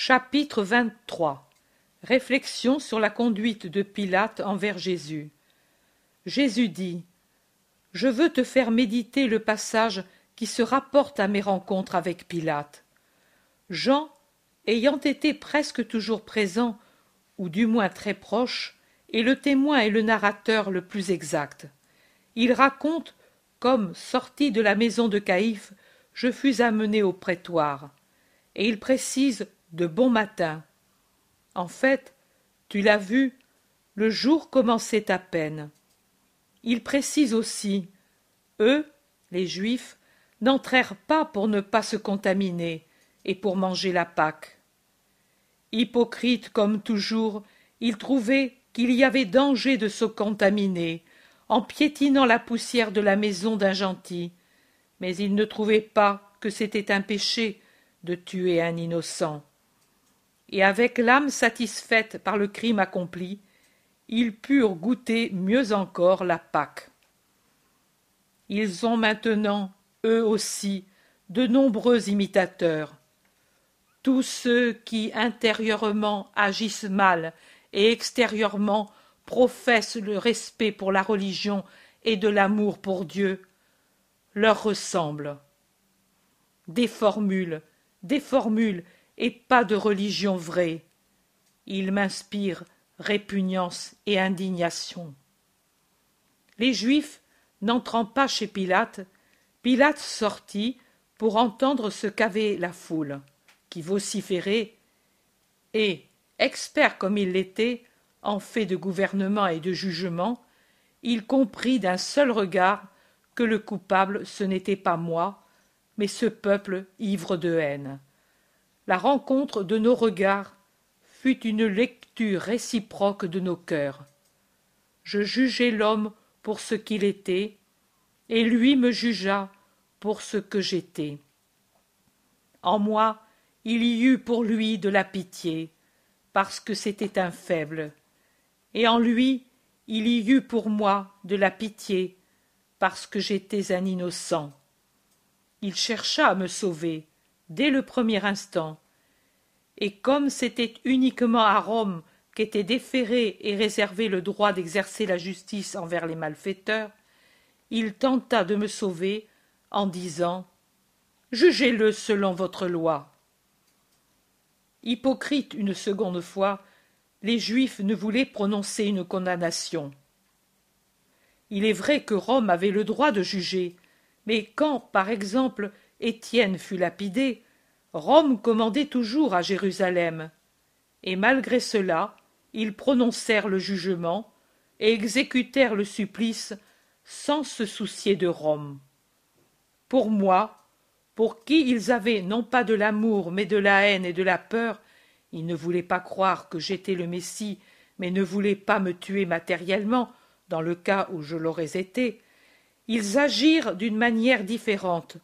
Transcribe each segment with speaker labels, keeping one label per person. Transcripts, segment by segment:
Speaker 1: Chapitre 23 Réflexion sur la conduite de Pilate envers Jésus. Jésus dit Je veux te faire méditer le passage qui se rapporte à mes rencontres avec Pilate. Jean, ayant été presque toujours présent, ou du moins très proche, est le témoin et le narrateur le plus exact. Il raconte comme, sorti de la maison de Caïphe, je fus amené au prétoire. Et il précise de bon matin. En fait, tu l'as vu, le jour commençait à peine. Il précise aussi eux, les Juifs, n'entrèrent pas pour ne pas se contaminer et pour manger la Pâque. Hypocrite comme toujours, il trouvait qu'il y avait danger de se contaminer en piétinant la poussière de la maison d'un gentil, mais il ne trouvait pas que c'était un péché de tuer un innocent et avec l'âme satisfaite par le crime accompli, ils purent goûter mieux encore la Pâque. Ils ont maintenant, eux aussi, de nombreux imitateurs. Tous ceux qui intérieurement agissent mal et extérieurement professent le respect pour la religion et de l'amour pour Dieu, leur ressemblent. Des formules, des formules et pas de religion vraie. Il m'inspire répugnance et indignation. Les Juifs n'entrant pas chez Pilate, Pilate sortit pour entendre ce qu'avait la foule, qui vociférait, et, expert comme il l'était, en fait de gouvernement et de jugement, il comprit d'un seul regard que le coupable ce n'était pas moi, mais ce peuple ivre de haine la rencontre de nos regards fut une lecture réciproque de nos cœurs. Je jugeai l'homme pour ce qu'il était, et lui me jugea pour ce que j'étais. En moi, il y eut pour lui de la pitié, parce que c'était un faible, et en lui, il y eut pour moi de la pitié, parce que j'étais un innocent. Il chercha à me sauver, dès le premier instant, et comme c'était uniquement à Rome qu'était déféré et réservé le droit d'exercer la justice envers les malfaiteurs, il tenta de me sauver en disant Jugez-le selon votre loi. Hypocrite une seconde fois, les Juifs ne voulaient prononcer une condamnation. Il est vrai que Rome avait le droit de juger, mais quand, par exemple, Étienne fut lapidé, Rome commandait toujours à Jérusalem, et malgré cela ils prononcèrent le jugement et exécutèrent le supplice sans se soucier de Rome. Pour moi, pour qui ils avaient non pas de l'amour mais de la haine et de la peur, ils ne voulaient pas croire que j'étais le Messie, mais ne voulaient pas me tuer matériellement, dans le cas où je l'aurais été, ils agirent d'une manière différente,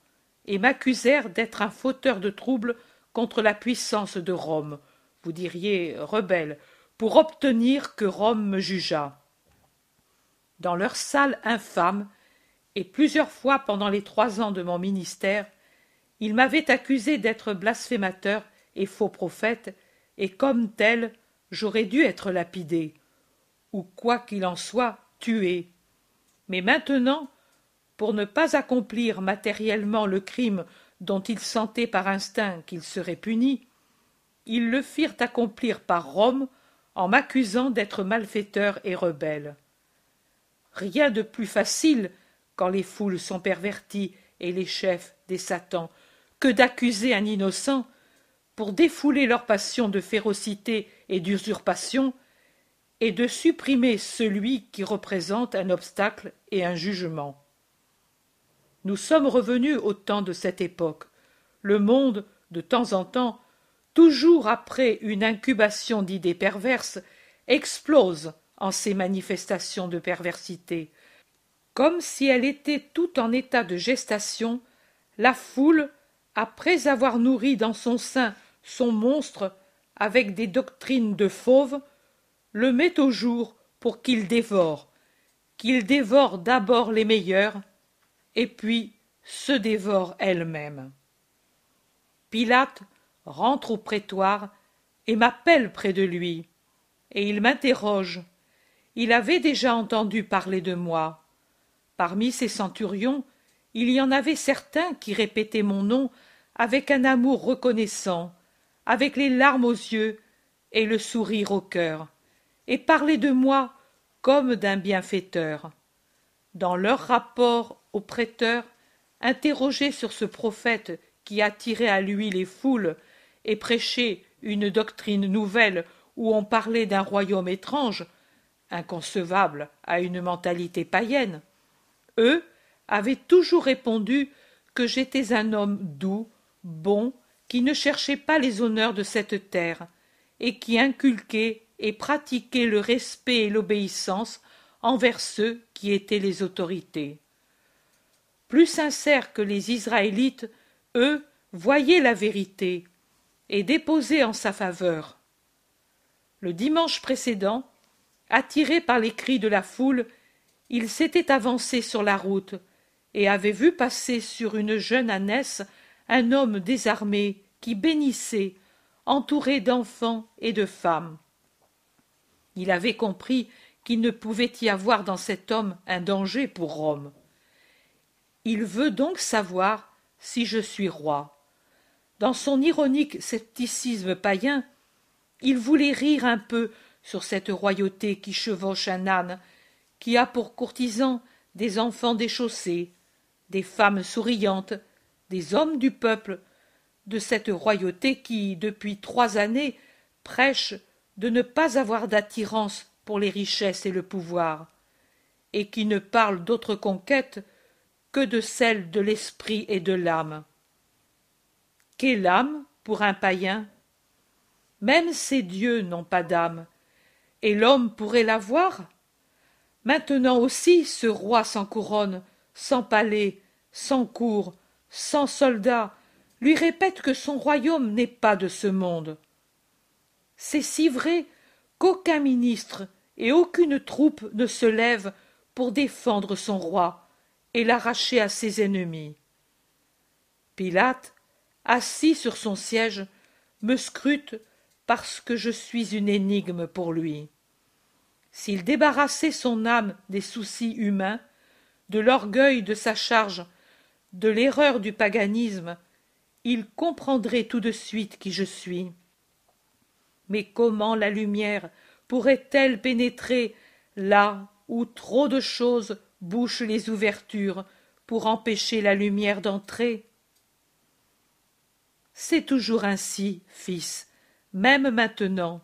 Speaker 1: et m'accusèrent d'être un fauteur de troubles contre la puissance de Rome, vous diriez rebelle, pour obtenir que Rome me jugeât. Dans leur salle infâme, et plusieurs fois pendant les trois ans de mon ministère, ils m'avaient accusé d'être blasphémateur et faux prophète, et comme tel, j'aurais dû être lapidé, ou quoi qu'il en soit, tué. Mais maintenant pour ne pas accomplir matériellement le crime dont ils sentaient par instinct qu'il serait puni, ils le firent accomplir par Rome en m'accusant d'être malfaiteur et rebelle. Rien de plus facile, quand les foules sont perverties et les chefs des satans, que d'accuser un innocent pour défouler leur passion de férocité et d'usurpation, et de supprimer celui qui représente un obstacle et un jugement. Nous sommes revenus au temps de cette époque. Le monde, de temps en temps, toujours après une incubation d'idées perverses, explose en ces manifestations de perversité. Comme si elle était tout en état de gestation, la foule, après avoir nourri dans son sein son monstre avec des doctrines de fauve, le met au jour pour qu'il dévore, qu'il dévore d'abord les meilleurs et puis se dévore elle-même. Pilate rentre au prétoire et m'appelle près de lui. Et il m'interroge. Il avait déjà entendu parler de moi. Parmi ces centurions, il y en avait certains qui répétaient mon nom avec un amour reconnaissant, avec les larmes aux yeux et le sourire au cœur, et parlaient de moi comme d'un bienfaiteur. Dans leur rapport au prêteur, interrogé sur ce prophète qui attirait à lui les foules et prêchait une doctrine nouvelle où on parlait d'un royaume étrange, inconcevable à une mentalité païenne, eux avaient toujours répondu que j'étais un homme doux, bon, qui ne cherchait pas les honneurs de cette terre, et qui inculquait et pratiquait le respect et l'obéissance envers ceux qui étaient les autorités. Plus sincères que les Israélites, eux voyaient la vérité et déposaient en sa faveur. Le dimanche précédent, attiré par les cris de la foule, il s'était avancé sur la route et avait vu passer sur une jeune ânesse un homme désarmé qui bénissait, entouré d'enfants et de femmes. Il avait compris qu'il ne pouvait y avoir dans cet homme un danger pour Rome. Il veut donc savoir si je suis roi. Dans son ironique scepticisme païen, il voulait rire un peu sur cette royauté qui chevauche un âne, qui a pour courtisans des enfants déchaussés, des femmes souriantes, des hommes du peuple, de cette royauté qui, depuis trois années, prêche de ne pas avoir d'attirance pour les richesses et le pouvoir, et qui ne parle d'autre conquête que de celle de l'esprit et de l'âme. Qu'est l'âme pour un païen? Même ces dieux n'ont pas d'âme, et l'homme pourrait l'avoir? Maintenant aussi ce roi sans couronne, sans palais, sans cour, sans soldats, lui répète que son royaume n'est pas de ce monde. C'est si vrai qu'aucun ministre et aucune troupe ne se lève pour défendre son roi et l'arracher à ses ennemis. Pilate, assis sur son siège, me scrute parce que je suis une énigme pour lui. S'il débarrassait son âme des soucis humains, de l'orgueil de sa charge, de l'erreur du paganisme, il comprendrait tout de suite qui je suis. Mais comment la lumière pourrait-elle pénétrer là où trop de choses bouchent les ouvertures pour empêcher la lumière d'entrer? C'est toujours ainsi, fils, même maintenant.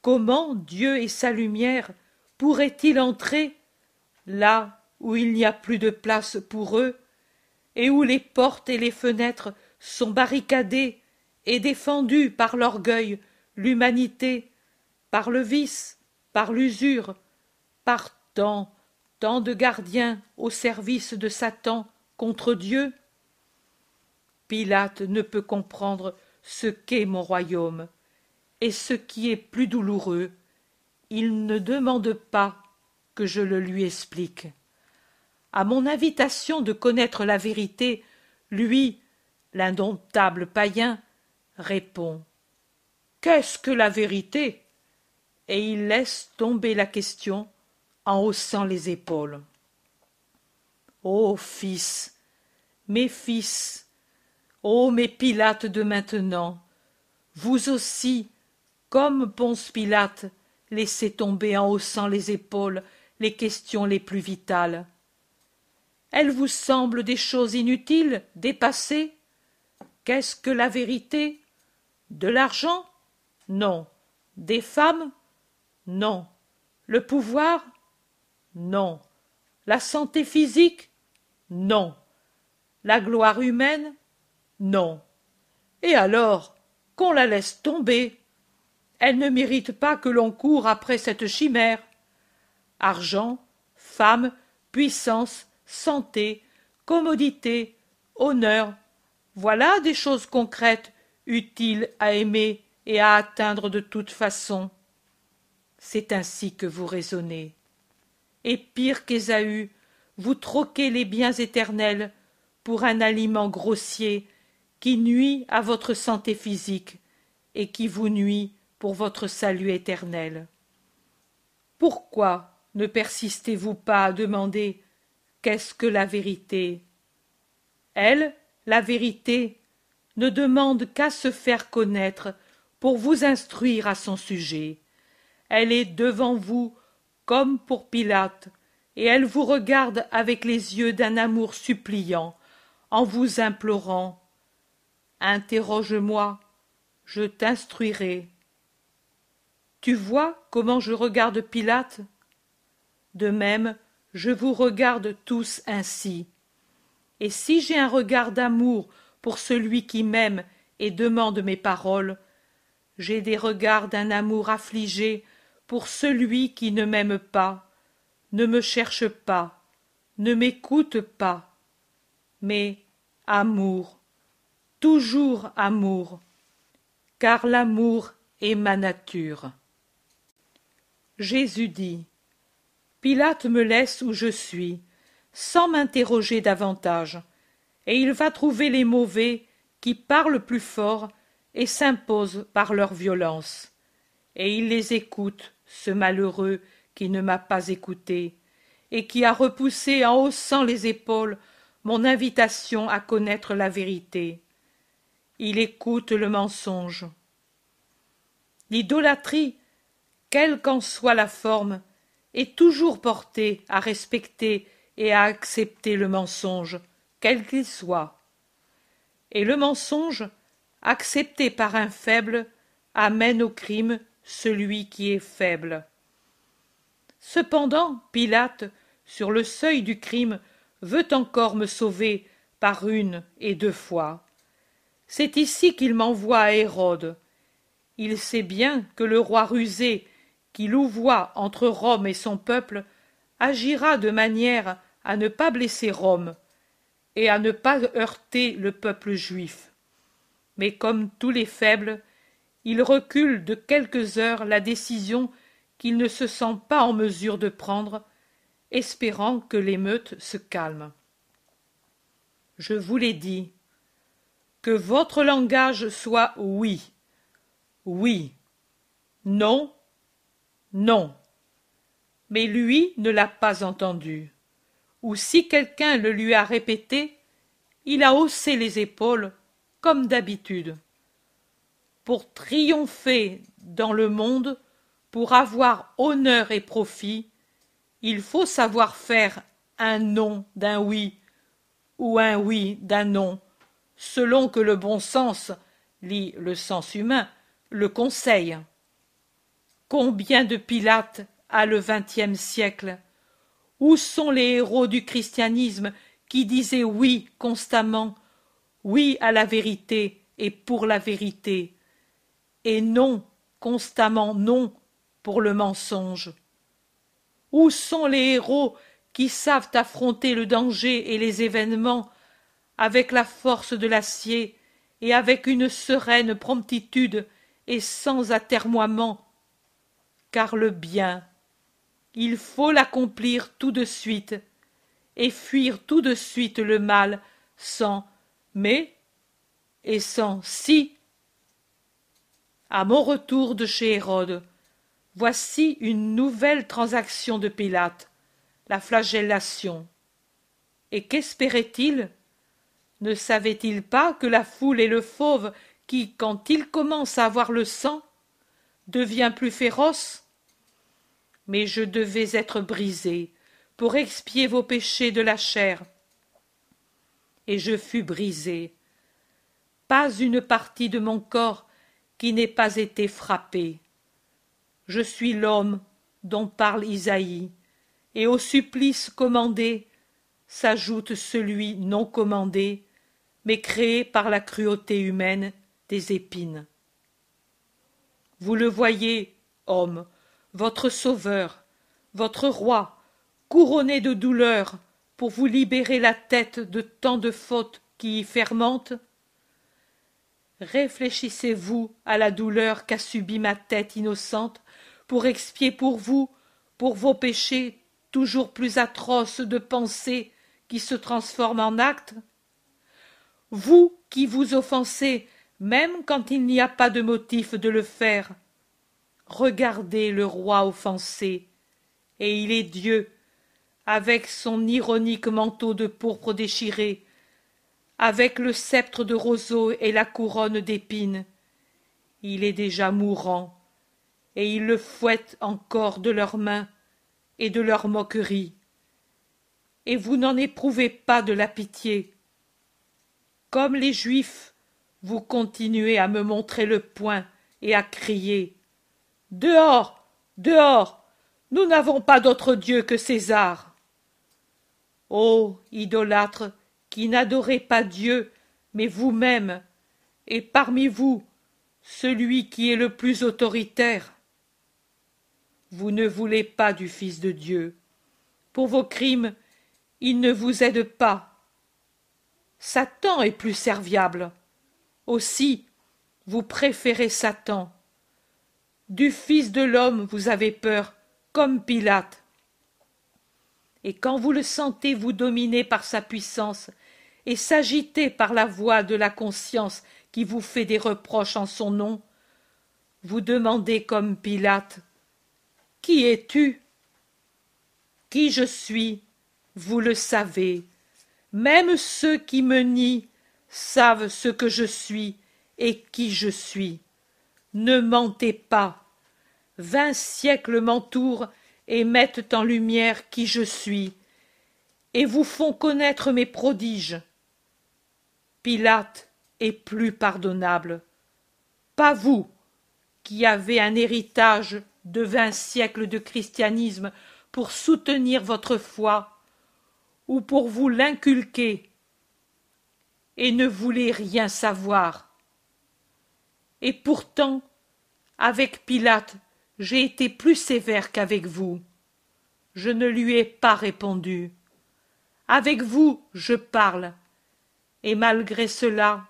Speaker 1: Comment Dieu et sa lumière pourraient-ils entrer là où il n'y a plus de place pour eux et où les portes et les fenêtres sont barricadées et défendues par l'orgueil, l'humanité, par le vice, par l'usure, par tant, tant de gardiens au service de Satan contre Dieu. Pilate ne peut comprendre ce qu'est mon royaume, et ce qui est plus douloureux, il ne demande pas que je le lui explique. À mon invitation de connaître la vérité, lui, l'indomptable païen, répond Qu'est-ce que la vérité? Et il laisse tomber la question en haussant les épaules. Ô fils, mes fils, ô mes Pilates de maintenant, vous aussi, comme Ponce Pilate, laissez tomber en haussant les épaules les questions les plus vitales. Elles vous semblent des choses inutiles, dépassées. Qu'est-ce que la vérité? De l'argent? Non. Des femmes? Non. Le pouvoir? Non. La santé physique? Non. La gloire humaine? Non. Et alors qu'on la laisse tomber? Elle ne mérite pas que l'on court après cette chimère. Argent, femme, puissance, santé, commodité, honneur, voilà des choses concrètes, utiles à aimer et à atteindre de toute façon. C'est ainsi que vous raisonnez. Et pire qu'Ésaü, vous troquez les biens éternels pour un aliment grossier qui nuit à votre santé physique et qui vous nuit pour votre salut éternel. Pourquoi ne persistez-vous pas à demander qu'est-ce que la vérité? Elle, la vérité, ne demande qu'à se faire connaître pour vous instruire à son sujet. Elle est devant vous comme pour Pilate, et elle vous regarde avec les yeux d'un amour suppliant, en vous implorant. Interroge-moi, je t'instruirai. Tu vois comment je regarde Pilate? De même, je vous regarde tous ainsi. Et si j'ai un regard d'amour pour celui qui m'aime et demande mes paroles, j'ai des regards d'un amour affligé pour celui qui ne m'aime pas, ne me cherche pas, ne m'écoute pas. Mais amour, toujours amour, car l'amour est ma nature. Jésus dit Pilate me laisse où je suis, sans m'interroger davantage, et il va trouver les mauvais qui parlent plus fort et s'imposent par leur violence. Et il les écoute, ce malheureux qui ne m'a pas écouté, et qui a repoussé en haussant les épaules mon invitation à connaître la vérité. Il écoute le mensonge. L'idolâtrie, quelle qu'en soit la forme, est toujours portée à respecter et à accepter le mensonge, quel qu'il soit. Et le mensonge, accepté par un faible, amène au crime celui qui est faible. Cependant, Pilate, sur le seuil du crime, veut encore me sauver par une et deux fois. C'est ici qu'il m'envoie à Hérode. Il sait bien que le roi rusé, qui louvoie entre Rome et son peuple, agira de manière à ne pas blesser Rome et à ne pas heurter le peuple juif. Mais comme tous les faibles, il recule de quelques heures la décision qu'il ne se sent pas en mesure de prendre, espérant que l'émeute se calme. Je vous l'ai dit, que votre langage soit oui, oui, non, non. Mais lui ne l'a pas entendu ou si quelqu'un le lui a répété, il a haussé les épaules, comme d'habitude. Pour triompher dans le monde, pour avoir honneur et profit, il faut savoir faire un non d'un oui ou un oui d'un non, selon que le bon sens, lit le sens humain, le conseille. Combien de Pilates a le vingtième siècle? Où sont les héros du christianisme qui disaient oui constamment, oui à la vérité et pour la vérité, et non constamment non pour le mensonge. Où sont les héros qui savent affronter le danger et les événements avec la force de l'acier et avec une sereine promptitude et sans atermoiement? Car le bien il faut l'accomplir tout de suite et fuir tout de suite le mal sans mais et sans si à mon retour de chez hérode voici une nouvelle transaction de pilate la flagellation et qu'espérait il ne savait-il pas que la foule est le fauve qui quand il commence à avoir le sang devient plus féroce? Mais je devais être brisé pour expier vos péchés de la chair. Et je fus brisé. Pas une partie de mon corps qui n'ait pas été frappée. Je suis l'homme dont parle Isaïe, et au supplice commandé s'ajoute celui non commandé, mais créé par la cruauté humaine des épines. Vous le voyez, homme, votre sauveur, votre roi, couronné de douleurs pour vous libérer la tête de tant de fautes qui y fermentent Réfléchissez-vous à la douleur qu'a subie ma tête innocente pour expier pour vous, pour vos péchés toujours plus atroces de pensées qui se transforment en actes? Vous qui vous offensez même quand il n'y a pas de motif de le faire. Regardez le roi offensé, et il est Dieu, avec son ironique manteau de pourpre déchiré, avec le sceptre de roseau et la couronne d'épines. Il est déjà mourant, et ils le fouettent encore de leurs mains et de leurs moqueries. Et vous n'en éprouvez pas de la pitié. Comme les Juifs, vous continuez à me montrer le poing et à crier. Dehors. Dehors. Nous n'avons pas d'autre Dieu que César. Ô idolâtres, qui n'adorez pas Dieu, mais vous-même, et parmi vous, celui qui est le plus autoritaire. Vous ne voulez pas du Fils de Dieu. Pour vos crimes, il ne vous aide pas. Satan est plus serviable. Aussi, vous préférez Satan. Du Fils de l'homme vous avez peur, comme Pilate. Et quand vous le sentez vous dominer par sa puissance et s'agiter par la voix de la conscience qui vous fait des reproches en son nom, vous demandez comme Pilate Qui es-tu? Qui je suis, vous le savez. Même ceux qui me nient savent ce que je suis et qui je suis. Ne mentez pas. Vingt siècles m'entourent et mettent en lumière qui je suis, et vous font connaître mes prodiges. Pilate est plus pardonnable. Pas vous, qui avez un héritage de vingt siècles de christianisme pour soutenir votre foi, ou pour vous l'inculquer, et ne voulez rien savoir. Et pourtant, avec Pilate, j'ai été plus sévère qu'avec vous. Je ne lui ai pas répondu. Avec vous, je parle, et malgré cela,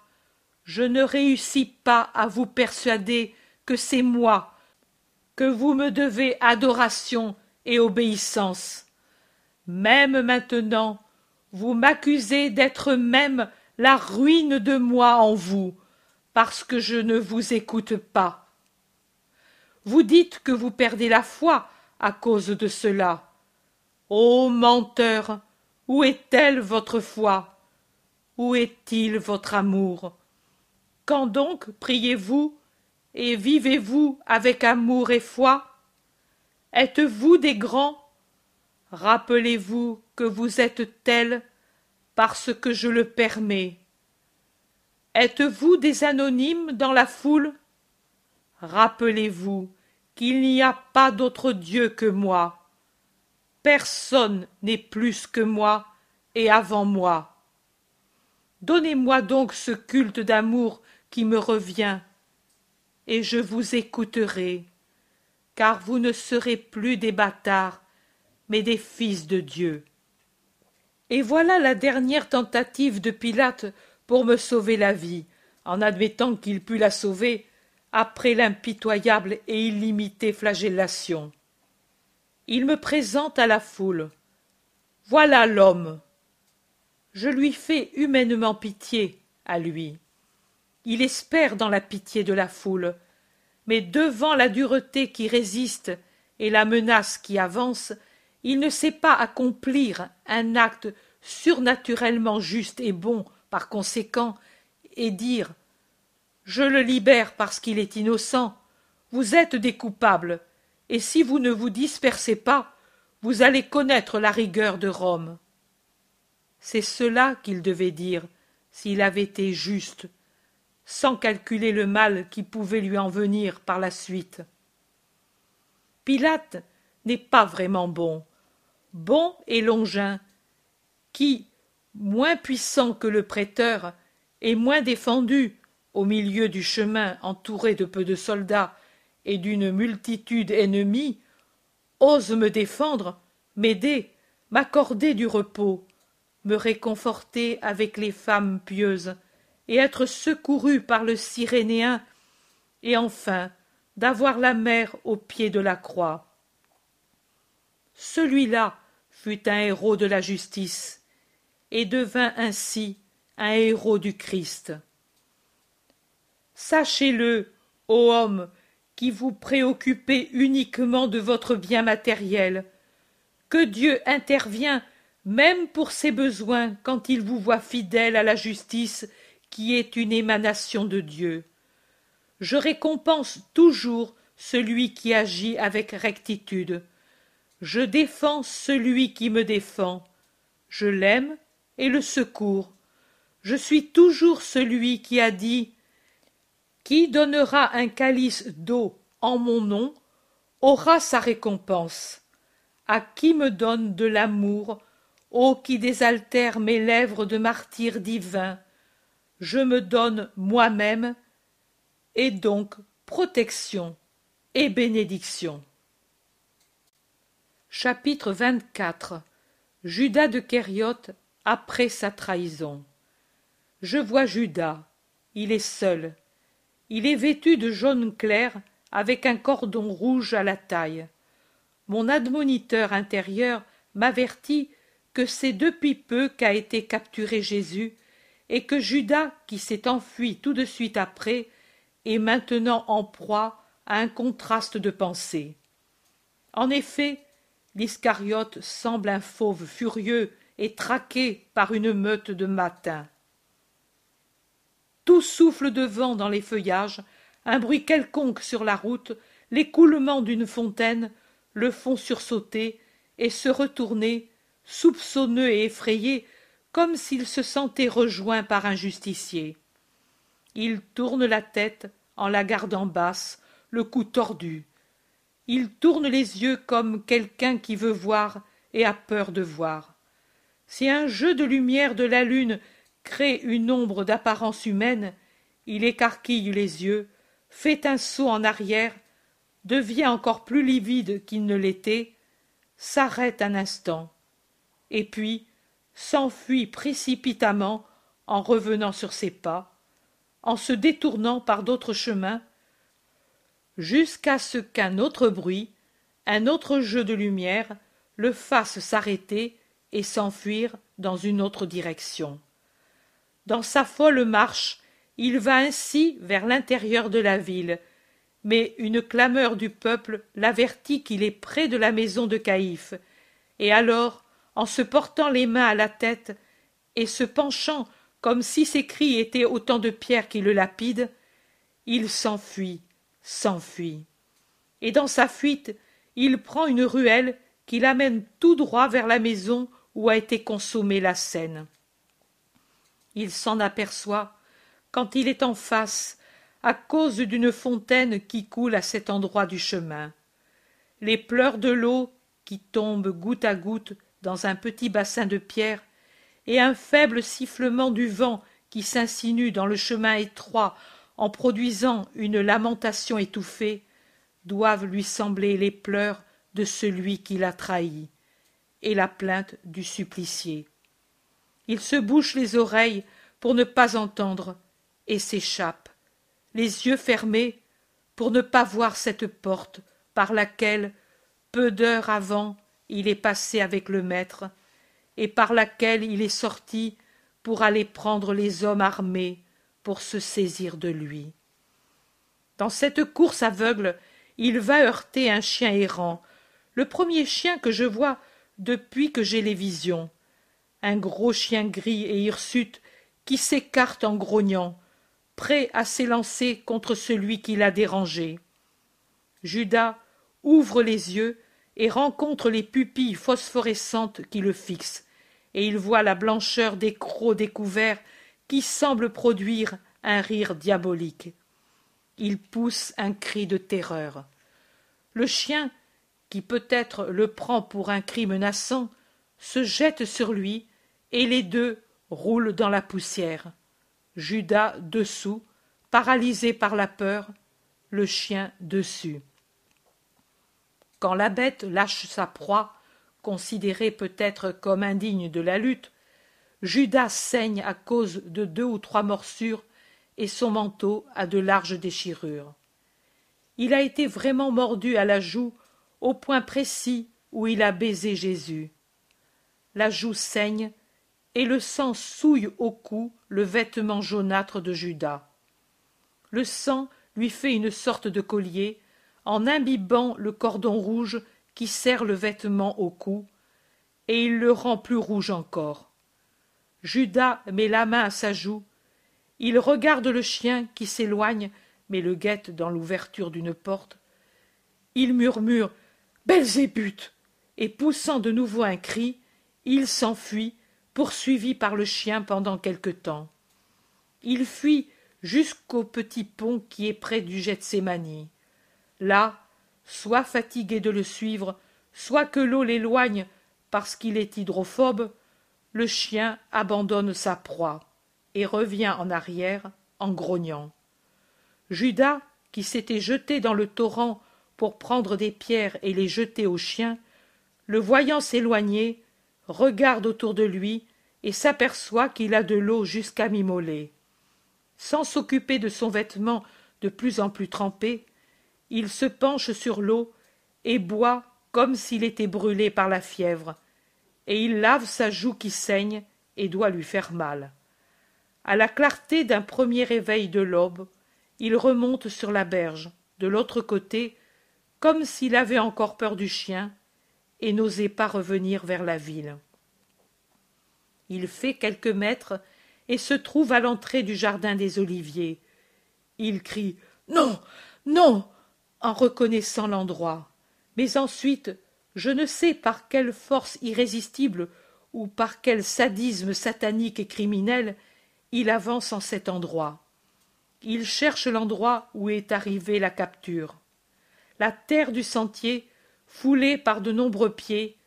Speaker 1: je ne réussis pas à vous persuader que c'est moi, que vous me devez adoration et obéissance. Même maintenant, vous m'accusez d'être même la ruine de moi en vous, parce que je ne vous écoute pas. Vous dites que vous perdez la foi à cause de cela. Ô menteur, où est-elle votre foi? Où est-il votre amour? Quand donc priez-vous et vivez-vous avec amour et foi? Êtes-vous des grands? Rappelez-vous que vous êtes tels parce que je le permets. Êtes-vous des anonymes dans la foule? Rappelez-vous qu'il n'y a pas d'autre Dieu que moi. Personne n'est plus que moi et avant moi. Donnez-moi donc ce culte d'amour qui me revient, et je vous écouterai, car vous ne serez plus des bâtards, mais des fils de Dieu. Et voilà la dernière tentative de Pilate pour me sauver la vie, en admettant qu'il pût la sauver après l'impitoyable et illimitée flagellation. Il me présente à la foule. Voilà l'homme je lui fais humainement pitié à lui il espère dans la pitié de la foule mais devant la dureté qui résiste et la menace qui avance il ne sait pas accomplir un acte surnaturellement juste et bon par conséquent et dire je le libère parce qu'il est innocent. Vous êtes des coupables. Et si vous ne vous dispersez pas vous allez connaître la rigueur de rome. C'est cela qu'il devait dire s'il avait été juste, sans calculer le mal qui pouvait lui en venir par la suite. Pilate n'est pas vraiment bon, bon et Longin, qui, moins puissant que le prêteur, et moins défendu au milieu du chemin entouré de peu de soldats et d'une multitude ennemie, ose me défendre, m'aider, m'accorder du repos, me réconforter avec les femmes pieuses, et être secouru par le Cyrénéen, et enfin d'avoir la mère au pied de la croix. Celui-là fut un héros de la justice, et devint ainsi un héros du Christ. Sachez-le, ô homme, qui vous préoccupez uniquement de votre bien matériel, que Dieu intervient même pour ses besoins quand il vous voit fidèle à la justice qui est une émanation de Dieu. Je récompense toujours celui qui agit avec rectitude. Je défends celui qui me défend. Je l'aime et le secours. Je suis toujours celui qui a dit Qui donnera un calice d'eau en mon nom aura sa récompense. À qui me donne de l'amour, ô qui désaltère mes lèvres de martyr divin, je me donne moi-même, et donc protection et bénédiction. Chapitre 24 Judas de Kériote après sa trahison. Je vois Judas. Il est seul. Il est vêtu de jaune clair avec un cordon rouge à la taille. Mon admoniteur intérieur m'avertit que c'est depuis peu qu'a été capturé Jésus, et que Judas, qui s'est enfui tout de suite après, est maintenant en proie à un contraste de pensée. En effet, l'Iscariote semble un fauve furieux et traqué par une meute de matins. Tout souffle de vent dans les feuillages, un bruit quelconque sur la route, l'écoulement d'une fontaine, le font sursauter et se retourner, soupçonneux et effrayé, comme s'il se sentait rejoint par un justicier. Il tourne la tête en la gardant basse, le cou tordu. Il tourne les yeux comme quelqu'un qui veut voir et a peur de voir. Si un jeu de lumière de la lune crée une ombre d'apparence humaine, il écarquille les yeux, fait un saut en arrière, devient encore plus livide qu'il ne l'était, s'arrête un instant, et puis s'enfuit précipitamment en revenant sur ses pas, en se détournant par d'autres chemins, jusqu'à ce qu'un autre bruit, un autre jeu de lumière, le fasse s'arrêter et s'enfuir dans une autre direction. Dans sa folle marche, il va ainsi vers l'intérieur de la ville, mais une clameur du peuple l'avertit qu'il est près de la maison de Caïphe, et alors, en se portant les mains à la tête et se penchant comme si ses cris étaient autant de pierres qui le lapident, il s'enfuit, s'enfuit. Et dans sa fuite, il prend une ruelle qui l'amène tout droit vers la maison où a été consommée la scène. Il s'en aperçoit quand il est en face, à cause d'une fontaine qui coule à cet endroit du chemin. Les pleurs de l'eau qui tombent goutte à goutte dans un petit bassin de pierre, et un faible sifflement du vent qui s'insinue dans le chemin étroit en produisant une lamentation étouffée, doivent lui sembler les pleurs de celui qui l'a trahi, et la plainte du supplicié. Il se bouche les oreilles pour ne pas entendre, et s'échappe, les yeux fermés, pour ne pas voir cette porte par laquelle, peu d'heures avant, il est passé avec le maître, et par laquelle il est sorti pour aller prendre les hommes armés pour se saisir de lui. Dans cette course aveugle, il va heurter un chien errant, le premier chien que je vois depuis que j'ai les visions, un gros chien gris et hirsute qui s'écarte en grognant, prêt à s'élancer contre celui qui l'a dérangé. Judas ouvre les yeux et rencontre les pupilles phosphorescentes qui le fixent, et il voit la blancheur des crocs découverts qui semblent produire un rire diabolique. Il pousse un cri de terreur. Le chien, qui peut-être le prend pour un cri menaçant, se jette sur lui, et les deux roulent dans la poussière. Judas dessous, paralysé par la peur, le chien dessus. Quand la bête lâche sa proie, considérée peut-être comme indigne de la lutte, Judas saigne à cause de deux ou trois morsures et son manteau a de larges déchirures. Il a été vraiment mordu à la joue au point précis où il a baisé Jésus. La joue saigne et le sang souille au cou le vêtement jaunâtre de Judas. le sang lui fait une sorte de collier, en imbibant le cordon rouge qui serre le vêtement au cou, et il le rend plus rouge encore. Judas met la main à sa joue. Il regarde le chien qui s'éloigne, mais le guette dans l'ouverture d'une porte. Il murmure Belzébuth et poussant de nouveau un cri, il s'enfuit, poursuivi par le chien pendant quelque temps. Il fuit jusqu'au petit pont qui est près du Gethsémani. Là, soit fatigué de le suivre, soit que l'eau l'éloigne parce qu'il est hydrophobe, le chien abandonne sa proie et revient en arrière en grognant. Judas, qui s'était jeté dans le torrent pour prendre des pierres et les jeter au chien, le voyant s'éloigner, regarde autour de lui et s'aperçoit qu'il a de l'eau jusqu'à mi-mollet. Sans s'occuper de son vêtement de plus en plus trempé, il se penche sur l'eau et boit comme s'il était brûlé par la fièvre, et il lave sa joue qui saigne et doit lui faire mal. À la clarté d'un premier réveil de l'aube, il remonte sur la berge, de l'autre côté, comme s'il avait encore peur du chien, et n'osait pas revenir vers la ville. Il fait quelques mètres et se trouve à l'entrée du jardin des oliviers. Il crie Non. Non. en reconnaissant l'endroit. Mais ensuite, je ne sais par quelle force irrésistible ou par quel sadisme satanique et criminel, il avance en cet endroit. Il cherche l'endroit où est arrivée la capture. La terre du sentier, foulée par de nombreux pieds,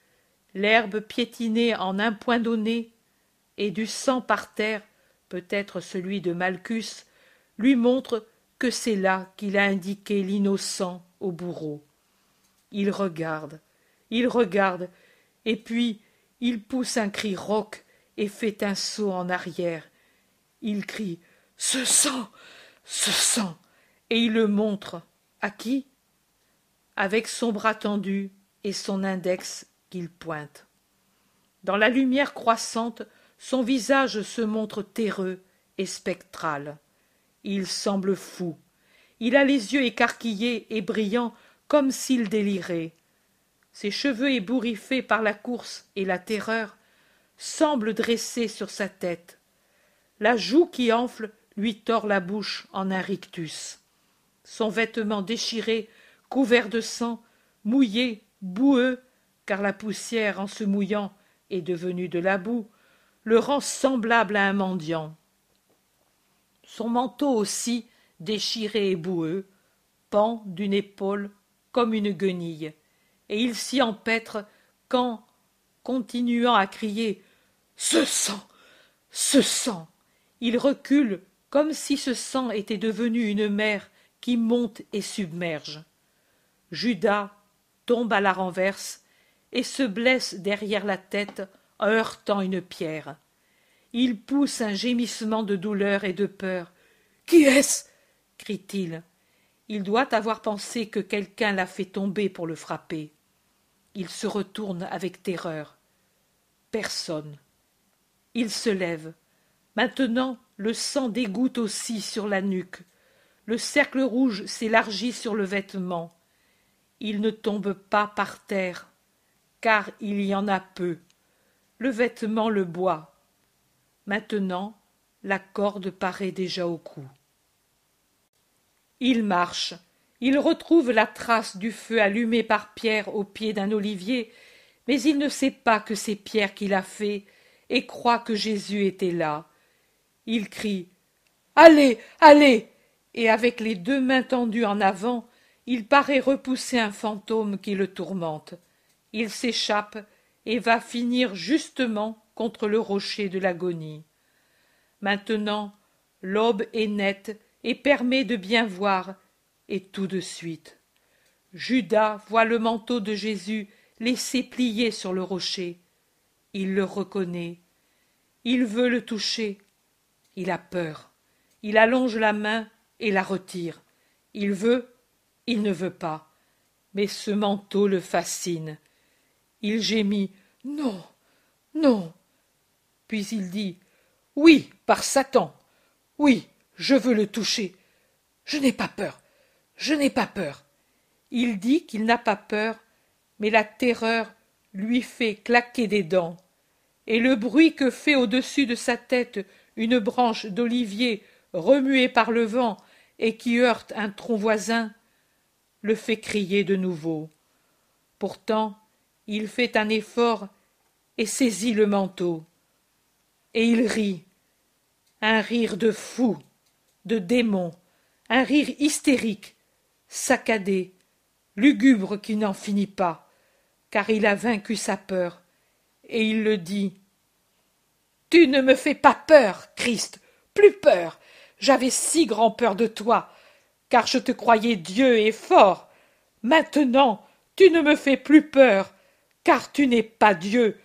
Speaker 1: l'herbe piétinée en un point donné, et du sang par terre, peut-être celui de Malchus, lui montre que c'est là qu'il a indiqué l'innocent au bourreau. Il regarde, il regarde, et puis il pousse un cri rauque et fait un saut en arrière. Il crie Ce sang Ce sang et il le montre. À qui? Avec son bras tendu et son index qu'il pointe. Dans la lumière croissante, son visage se montre terreux et spectral. Il semble fou. Il a les yeux écarquillés et brillants comme s'il délirait. Ses cheveux ébouriffés par la course et la terreur semblent dressés sur sa tête. La joue qui enfle lui tord la bouche en un rictus. Son vêtement déchiré, couvert de sang, mouillé, boueux, car la poussière en se mouillant est devenue de la boue, le rend semblable à un mendiant. Son manteau aussi, déchiré et boueux, pend d'une épaule comme une guenille, et il s'y empêtre quand, continuant à crier Ce sang Ce sang il recule comme si ce sang était devenu une mer qui monte et submerge. Judas tombe à la renverse et se blesse derrière la tête heurtant une pierre. Il pousse un gémissement de douleur et de peur. Qui est-ce? crie-t-il. Il doit avoir pensé que quelqu'un l'a fait tomber pour le frapper. Il se retourne avec terreur. Personne. Il se lève. Maintenant, le sang dégoutte aussi sur la nuque. Le cercle rouge s'élargit sur le vêtement. Il ne tombe pas par terre, car il y en a peu le vêtement le boit. Maintenant, la corde paraît déjà au cou. Il marche. Il retrouve la trace du feu allumé par Pierre au pied d'un olivier, mais il ne sait pas que c'est Pierre qui l'a fait et croit que Jésus était là. Il crie Allez, allez et avec les deux mains tendues en avant, il paraît repousser un fantôme qui le tourmente. Il s'échappe et va finir justement contre le rocher de l'agonie. Maintenant, l'aube est nette et permet de bien voir, et tout de suite. Judas voit le manteau de Jésus laissé plié sur le rocher. Il le reconnaît. Il veut le toucher. Il a peur. Il allonge la main et la retire. Il veut, il ne veut pas. Mais ce manteau le fascine. Il gémit Non, non. Puis il dit Oui, par Satan. Oui, je veux le toucher. Je n'ai pas peur. Je n'ai pas peur. Il dit qu'il n'a pas peur, mais la terreur lui fait claquer des dents. Et le bruit que fait au-dessus de sa tête une branche d'olivier remuée par le vent et qui heurte un tronc voisin, le fait crier de nouveau. Pourtant, il fait un effort et saisit le manteau. Et il rit. Un rire de fou, de démon, un rire hystérique, saccadé, lugubre qui n'en finit pas, car il a vaincu sa peur, et il le dit. Tu ne me fais pas peur, Christ, plus peur. J'avais si grand peur de toi, car je te croyais Dieu et fort. Maintenant, tu ne me fais plus peur, car tu n'es pas Dieu.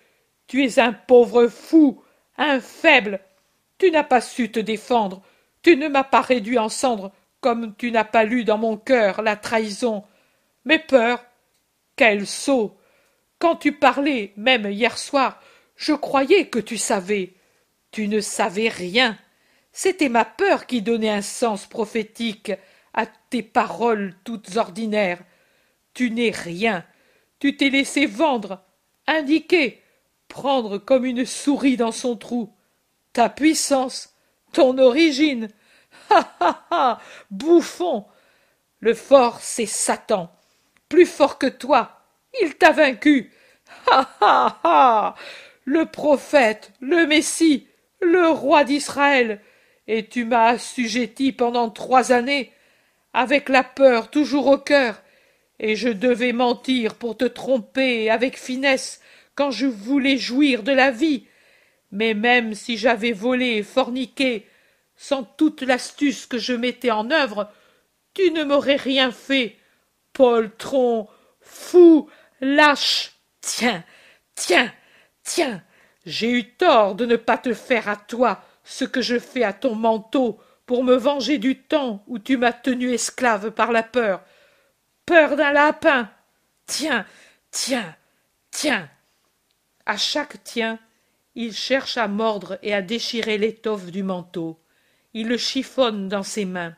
Speaker 1: Tu es un pauvre fou, un faible. Tu n'as pas su te défendre. Tu ne m'as pas réduit en cendres, comme tu n'as pas lu dans mon cœur la trahison. Mais peur, quel sot. Quand tu parlais, même hier soir, je croyais que tu savais. Tu ne savais rien. C'était ma peur qui donnait un sens prophétique à tes paroles toutes ordinaires. Tu n'es rien. Tu t'es laissé vendre, indiquer, prendre comme une souris dans son trou. Ta puissance, ton origine. Ha ha ha. Bouffon. Le fort, c'est Satan. Plus fort que toi. Il t'a vaincu. Ha ha ha. Le prophète, le Messie, le roi d'Israël, et tu m'as assujetti pendant trois années, avec la peur toujours au cœur, et je devais mentir pour te tromper avec finesse quand je voulais jouir de la vie. Mais même si j'avais volé et forniqué, sans toute l'astuce que je mettais en œuvre, tu ne m'aurais rien fait. Poltron, fou, lâche. Tiens, tiens, tiens, j'ai eu tort de ne pas te faire à toi ce que je fais à ton manteau pour me venger du temps où tu m'as tenu esclave par la peur. Peur d'un lapin. Tiens, tiens, tiens. À chaque tien, il cherche à mordre et à déchirer l'étoffe du manteau. Il le chiffonne dans ses mains.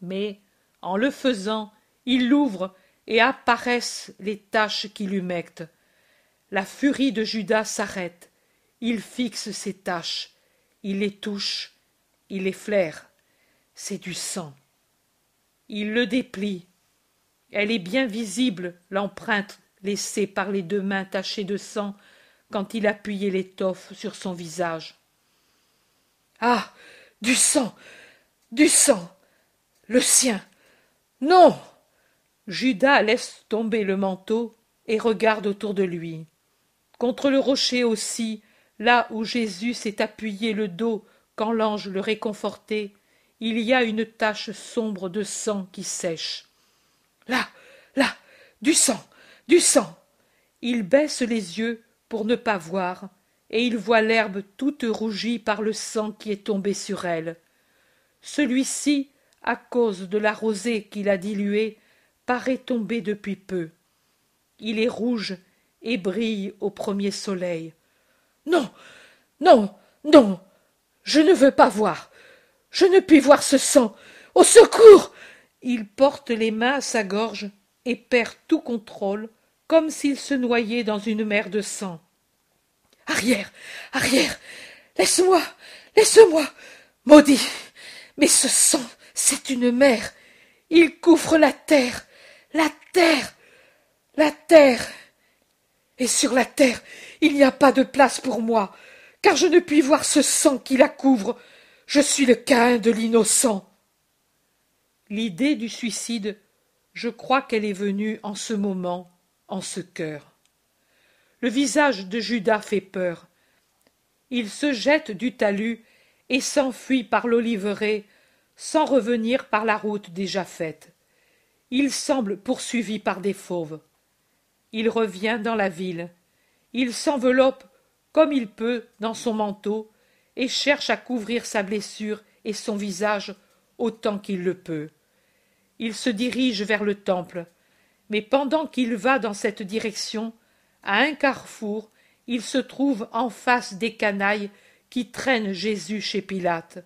Speaker 1: Mais, en le faisant, il l'ouvre et apparaissent les taches qui l'humectent. La furie de Judas s'arrête. Il fixe ses taches. Il les touche. Il les flaire. C'est du sang. Il le déplie. Elle est bien visible, l'empreinte laissée par les deux mains tachées de sang quand il appuyait l'étoffe sur son visage. Ah. Du sang. Du sang. Le sien. Non. Judas laisse tomber le manteau et regarde autour de lui. Contre le rocher aussi, là où Jésus s'est appuyé le dos quand l'ange le réconfortait, il y a une tache sombre de sang qui sèche. Là, là, du sang, du sang. Il baisse les yeux pour ne pas voir, et il voit l'herbe toute rougie par le sang qui est tombé sur elle. Celui-ci, à cause de la rosée qu'il a diluée, paraît tomber depuis peu. Il est rouge et brille au premier soleil. Non, non, non, je ne veux pas voir. Je ne puis voir ce sang. Au secours. Il porte les mains à sa gorge et perd tout contrôle, comme s'il se noyait dans une mer de sang. Arrière, arrière, laisse-moi, laisse-moi, maudit. Mais ce sang, c'est une mer. Il couvre la terre, la terre, la terre. Et sur la terre, il n'y a pas de place pour moi, car je ne puis voir ce sang qui la couvre. Je suis le Caïn de l'innocent. L'idée du suicide, je crois qu'elle est venue en ce moment, en ce cœur. Le visage de Judas fait peur. Il se jette du talus et s'enfuit par l'oliveraie, sans revenir par la route déjà faite. Il semble poursuivi par des fauves. Il revient dans la ville. Il s'enveloppe comme il peut dans son manteau et cherche à couvrir sa blessure et son visage autant qu'il le peut il se dirige vers le temple mais pendant qu'il va dans cette direction à un carrefour il se trouve en face des canailles qui traînent jésus chez pilate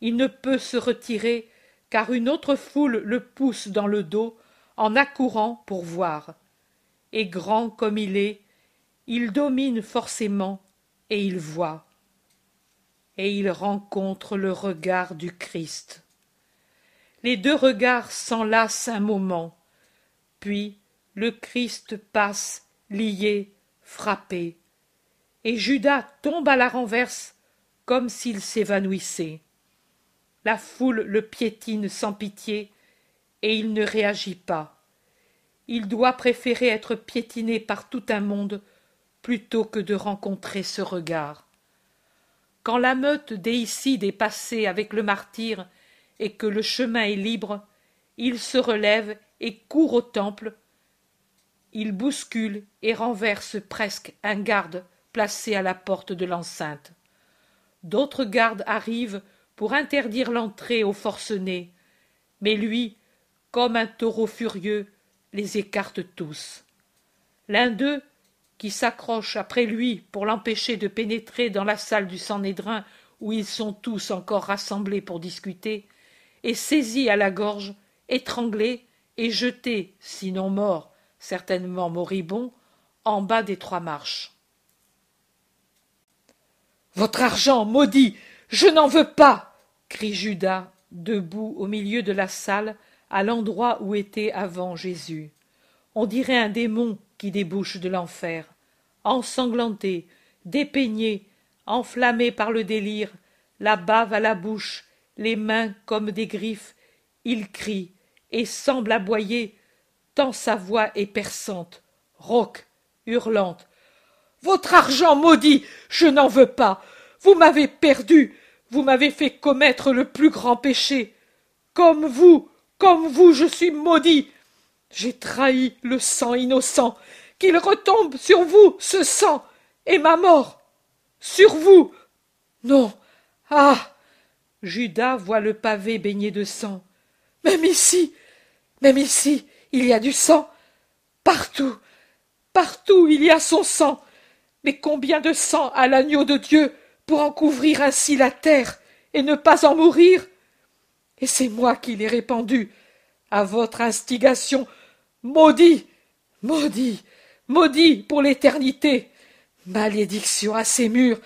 Speaker 1: il ne peut se retirer car une autre foule le pousse dans le dos en accourant pour voir. Et grand comme il est, il domine forcément et il voit. Et il rencontre le regard du Christ. Les deux regards s'enlacent un moment, puis le Christ passe, lié, frappé, et Judas tombe à la renverse comme s'il s'évanouissait. La foule le piétine sans pitié, et il ne réagit pas. Il doit préférer être piétiné par tout un monde plutôt que de rencontrer ce regard. Quand la meute déicide est passée avec le martyr et que le chemin est libre, il se relève et court au temple. Il bouscule et renverse presque un garde placé à la porte de l'enceinte. D'autres gardes arrivent pour interdire l'entrée aux forcenés, mais lui, comme un taureau furieux, les écarte tous. L'un d'eux, qui s'accroche après lui pour l'empêcher de pénétrer dans la salle du Sanhédrin où ils sont tous encore rassemblés pour discuter, est saisi à la gorge, étranglé et jeté, sinon mort, certainement moribond, en bas des trois marches. Votre argent, maudit, je n'en veux pas. crie Judas, debout au milieu de la salle, à l'endroit où était avant Jésus. On dirait un démon qui débouche de l'enfer. Ensanglanté, dépeigné, enflammé par le délire, la bave à la bouche, les mains comme des griffes, il crie et semble aboyer, tant sa voix est perçante, rauque, hurlante. Votre argent maudit, je n'en veux pas. Vous m'avez perdu, vous m'avez fait commettre le plus grand péché. Comme vous, comme vous, je suis maudit. J'ai trahi le sang innocent. Qu'il retombe sur vous, ce sang, et ma mort. Sur vous. Non. Ah. Judas voit le pavé baigné de sang. Même ici, même ici, il y a du sang. Partout, partout il y a son sang. Mais combien de sang à l'agneau de Dieu pour en couvrir ainsi la terre et ne pas en mourir? Et c'est moi qui l'ai répandu, à votre instigation. Maudit, maudit, maudit pour l'éternité. Malédiction à ces murs,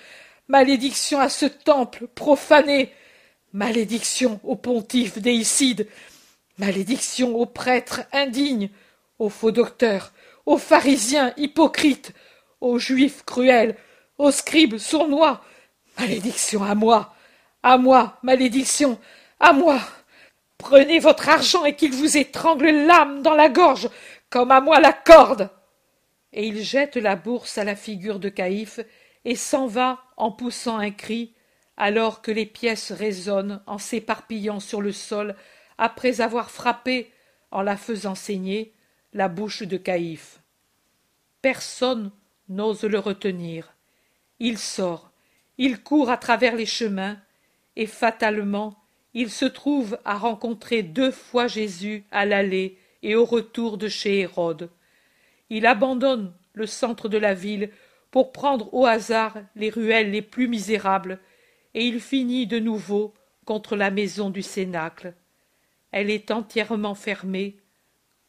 Speaker 1: malédiction à ce temple profané, Malédiction au pontife déicide, malédiction aux prêtres indignes, aux faux docteurs, aux pharisiens hypocrites, aux juifs cruels, aux scribes sournois. Malédiction à moi, à moi, malédiction, à moi. Prenez votre argent et qu'il vous étrangle l'âme dans la gorge, comme à moi la corde. Et il jette la bourse à la figure de Caïphe et s'en va en poussant un cri alors que les pièces résonnent en s'éparpillant sur le sol après avoir frappé, en la faisant saigner, la bouche de Caïphe. Personne n'ose le retenir. Il sort, il court à travers les chemins, et fatalement il se trouve à rencontrer deux fois Jésus à l'aller et au retour de chez Hérode. Il abandonne le centre de la ville pour prendre au hasard les ruelles les plus misérables et il finit de nouveau contre la maison du cénacle. Elle est entièrement fermée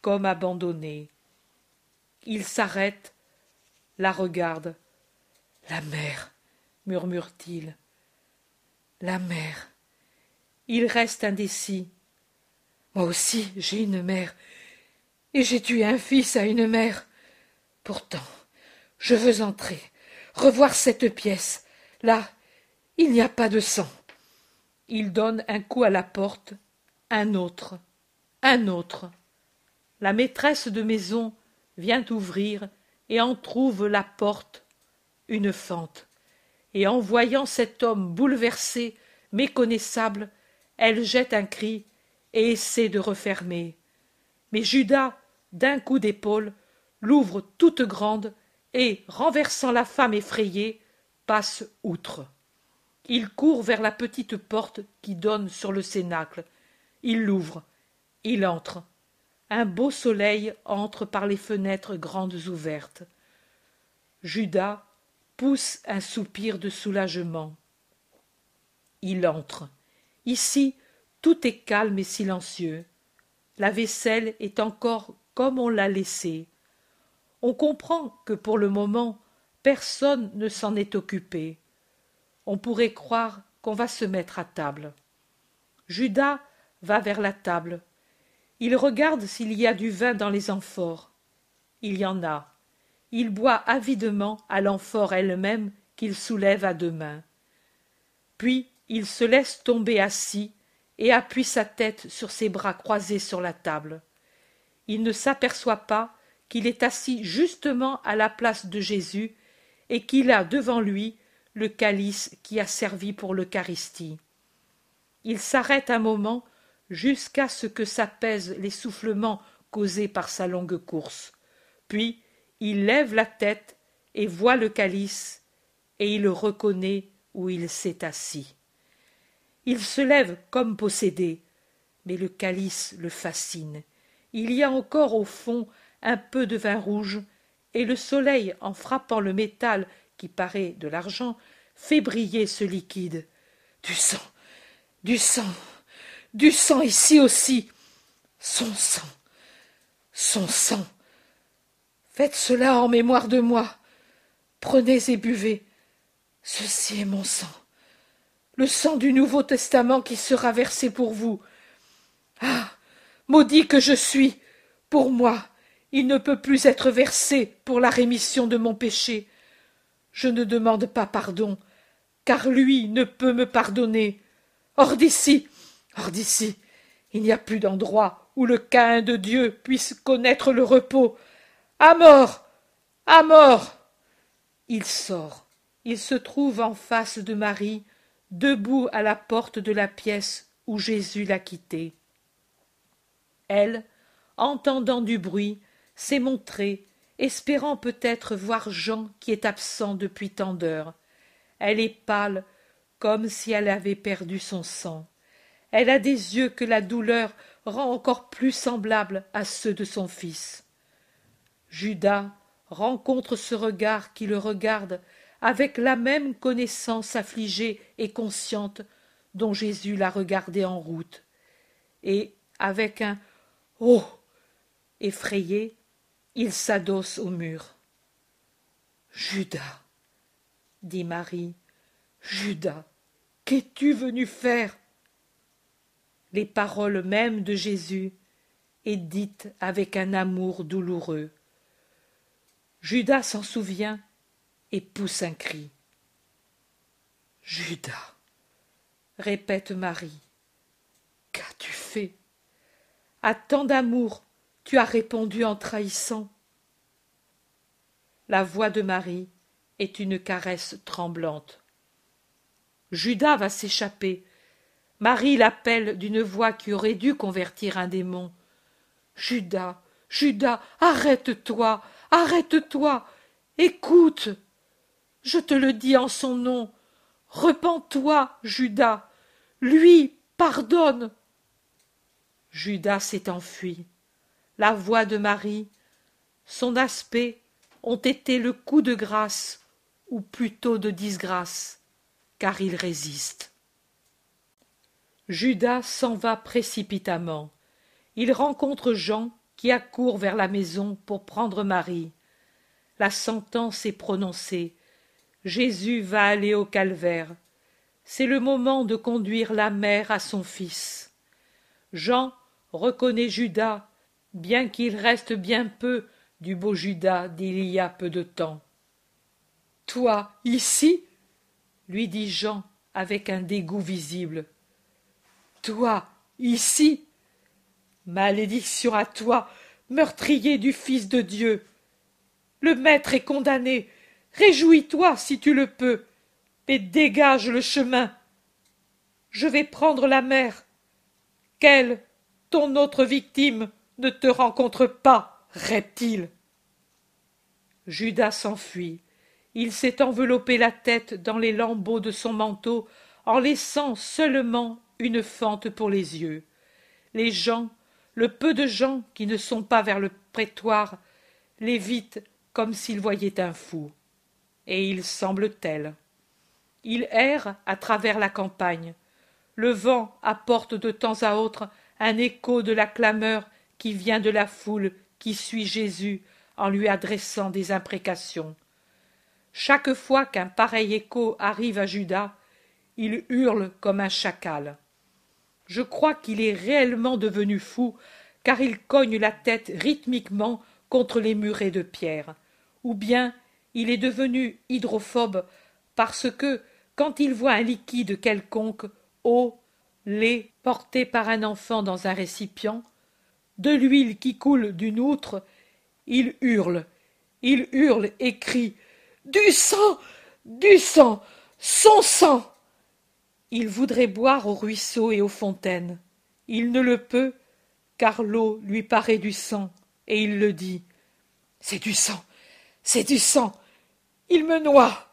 Speaker 1: comme abandonnée. Il s'arrête la regarde la mère murmure-t-il la mère il reste indécis moi aussi j'ai une mère et j'ai tué un fils à une mère pourtant je veux entrer revoir cette pièce là il n'y a pas de sang. Il donne un coup à la porte, un autre, un autre. La maîtresse de maison vient ouvrir et en trouve la porte, une fente. Et en voyant cet homme bouleversé, méconnaissable, elle jette un cri et essaie de refermer. Mais Judas, d'un coup d'épaule, l'ouvre toute grande et, renversant la femme effrayée, passe outre. Il court vers la petite porte qui donne sur le cénacle. Il l'ouvre. Il entre. Un beau soleil entre par les fenêtres grandes ouvertes. Judas pousse un soupir de soulagement. Il entre. Ici, tout est calme et silencieux. La vaisselle est encore comme on l'a laissée. On comprend que pour le moment personne ne s'en est occupé. On pourrait croire qu'on va se mettre à table. Judas va vers la table. Il regarde s'il y a du vin dans les amphores. Il y en a. Il boit avidement à l'amphore elle-même qu'il soulève à deux mains. Puis il se laisse tomber assis et appuie sa tête sur ses bras croisés sur la table. Il ne s'aperçoit pas qu'il est assis justement à la place de Jésus et qu'il a devant lui le calice qui a servi pour l'Eucharistie. Il s'arrête un moment jusqu'à ce que s'apaisent les soufflements causés par sa longue course. Puis il lève la tête et voit le calice, et il reconnaît où il s'est assis. Il se lève comme possédé, mais le calice le fascine. Il y a encore au fond un peu de vin rouge, et le soleil, en frappant le métal qui paraît de l'argent, fait briller ce liquide. Du sang, du sang, du sang ici aussi. Son sang, son sang. Faites cela en mémoire de moi. Prenez et buvez. Ceci est mon sang le sang du Nouveau Testament qui sera versé pour vous. Ah. Maudit que je suis. Pour moi, il ne peut plus être versé pour la rémission de mon péché. Je ne demande pas pardon, car lui ne peut me pardonner. Hors d'ici, hors d'ici, il n'y a plus d'endroit où le Caïn de Dieu puisse connaître le repos. À mort. À mort. Il sort. Il se trouve en face de Marie, debout à la porte de la pièce où Jésus l'a quitté. Elle, entendant du bruit, s'est montrée, espérant peut-être voir Jean qui est absent depuis tant d'heures. Elle est pâle, comme si elle avait perdu son sang. Elle a des yeux que la douleur rend encore plus semblables à ceux de son fils. Judas rencontre ce regard qui le regarde avec la même connaissance affligée et consciente dont Jésus l'a regardé en route, et avec un Oh! effrayé, il s'adosse au mur. Judas, dit Marie, Judas, qu'es-tu venu faire? Les paroles mêmes de Jésus, et dites avec un amour douloureux. Judas s'en souvient et pousse un cri. Judas, répète Marie, qu'as-tu fait? À tant d'amour, tu as répondu en trahissant. La voix de Marie est une caresse tremblante. Judas va s'échapper. Marie l'appelle d'une voix qui aurait dû convertir un démon. Judas, Judas, arrête-toi, arrête-toi, écoute. Je te le dis en son nom. Repens-toi, Judas. Lui pardonne. Judas s'est enfui. La voix de Marie, son aspect ont été le coup de grâce, ou plutôt de disgrâce, car il résiste. Judas s'en va précipitamment. Il rencontre Jean qui accourt vers la maison pour prendre Marie. La sentence est prononcée. Jésus va aller au calvaire. C'est le moment de conduire la mère à son fils. Jean reconnaît Judas, bien qu'il reste bien peu du beau Judas d'il y a peu de temps. Toi, ici? lui dit Jean avec un dégoût visible. Toi, ici? Malédiction à toi, meurtrier du Fils de Dieu. Le maître est condamné, Réjouis-toi si tu le peux, mais dégage le chemin. Je vais prendre la mer. Qu'elle, ton autre victime, ne te rencontre pas, reptile. Judas s'enfuit. Il s'est enveloppé la tête dans les lambeaux de son manteau en laissant seulement une fente pour les yeux. Les gens, le peu de gens qui ne sont pas vers le prétoire, l'évitent comme s'ils voyaient un fou et il semble tel. Il erre à travers la campagne. le vent apporte de temps à autre un écho de la clameur qui vient de la foule qui suit Jésus en lui adressant des imprécations. Chaque fois qu'un pareil écho arrive à Judas, il hurle comme un chacal. Je crois qu'il est réellement devenu fou, car il cogne la tête rythmiquement contre les murets de pierre, ou bien il est devenu hydrophobe parce que, quand il voit un liquide quelconque, eau, lait porté par un enfant dans un récipient, de l'huile qui coule d'une outre, il hurle, il hurle et crie Du sang Du sang Son sang Il voudrait boire au ruisseau et aux fontaines. Il ne le peut, car l'eau lui paraît du sang, et il le dit. C'est du sang. C'est du sang. Il me noie.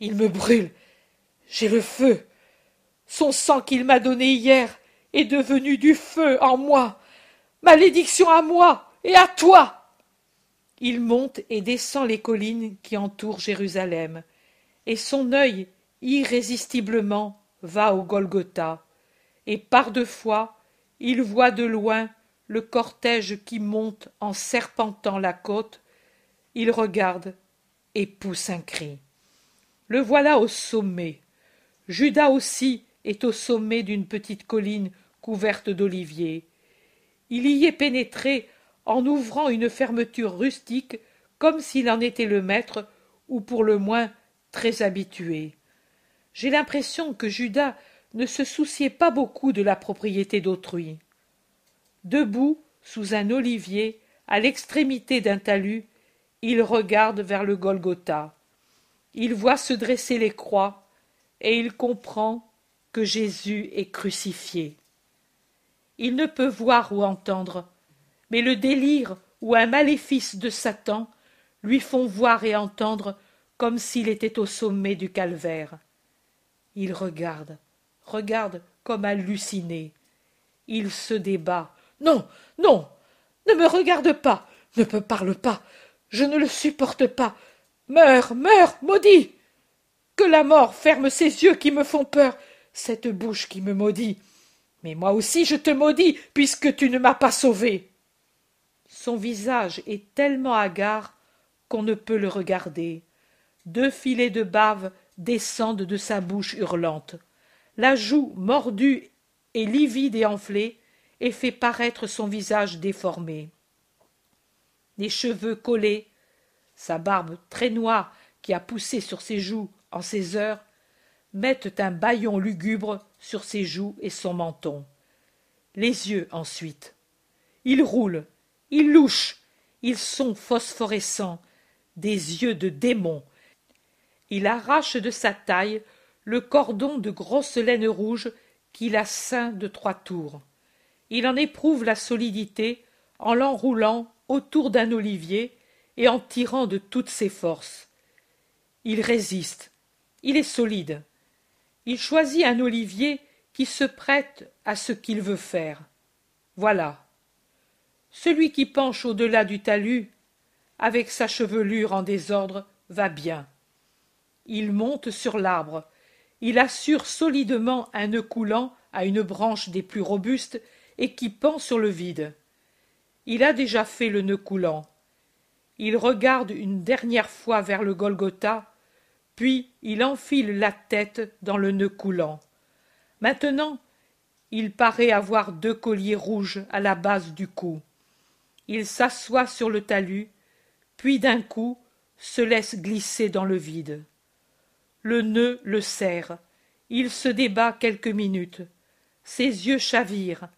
Speaker 1: Il me brûle. J'ai le feu. Son sang qu'il m'a donné hier est devenu du feu en moi. Malédiction à moi et à toi. Il monte et descend les collines qui entourent Jérusalem, et son œil irrésistiblement va au Golgotha, et par deux fois il voit de loin le cortège qui monte en serpentant la côte, il regarde et pousse un cri. Le voilà au sommet. Judas aussi est au sommet d'une petite colline couverte d'oliviers. Il y est pénétré en ouvrant une fermeture rustique comme s'il en était le maître ou pour le moins très habitué. J'ai l'impression que Judas ne se souciait pas beaucoup de la propriété d'autrui. Debout sous un olivier, à l'extrémité d'un talus, il regarde vers le Golgotha. Il voit se dresser les croix, et il comprend que Jésus est crucifié. Il ne peut voir ou entendre, mais le délire ou un maléfice de Satan lui font voir et entendre comme s'il était au sommet du calvaire. Il regarde, regarde comme halluciné. Il se débat. Non, non, ne me regarde pas, ne me parle pas, je ne le supporte pas. Meurs, meurs, maudit. Que la mort ferme ces yeux qui me font peur, cette bouche qui me maudit. Mais moi aussi je te maudis, puisque tu ne m'as pas sauvé. Son visage est tellement hagard qu'on ne peut le regarder. Deux filets de bave descendent de sa bouche hurlante. La joue mordue et livide et enflée et fait paraître son visage déformé. Les cheveux collés, sa barbe très noire qui a poussé sur ses joues en ces heures, mettent un bâillon lugubre sur ses joues et son menton. Les yeux ensuite. Ils roulent, ils louchent, ils sont phosphorescents, des yeux de démon. Il arrache de sa taille le cordon de grosse laine rouge qui la ceint de trois tours. Il en éprouve la solidité en l'enroulant autour d'un olivier et en tirant de toutes ses forces. Il résiste, il est solide. Il choisit un olivier qui se prête à ce qu'il veut faire. Voilà. Celui qui penche au-delà du talus, avec sa chevelure en désordre, va bien. Il monte sur l'arbre, il assure solidement un nœud coulant à une branche des plus robustes et qui pend sur le vide. Il a déjà fait le nœud coulant. Il regarde une dernière fois vers le Golgotha, puis il enfile la tête dans le nœud coulant. Maintenant, il paraît avoir deux colliers rouges à la base du cou. Il s'assoit sur le talus, puis d'un coup se laisse glisser dans le vide. Le nœud le serre. Il se débat quelques minutes. Ses yeux chavirent.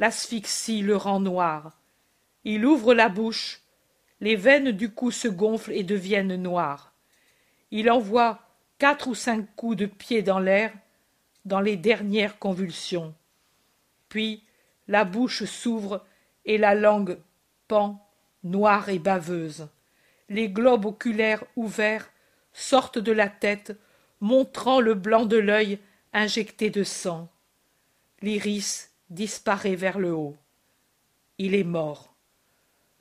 Speaker 1: L'asphyxie le rend noir. Il ouvre la bouche. Les veines du cou se gonflent et deviennent noires. Il envoie quatre ou cinq coups de pied dans l'air, dans les dernières convulsions. Puis la bouche s'ouvre et la langue pend, noire et baveuse. Les globes oculaires ouverts sortent de la tête, montrant le blanc de l'œil injecté de sang. L'iris disparaît vers le haut. Il est mort.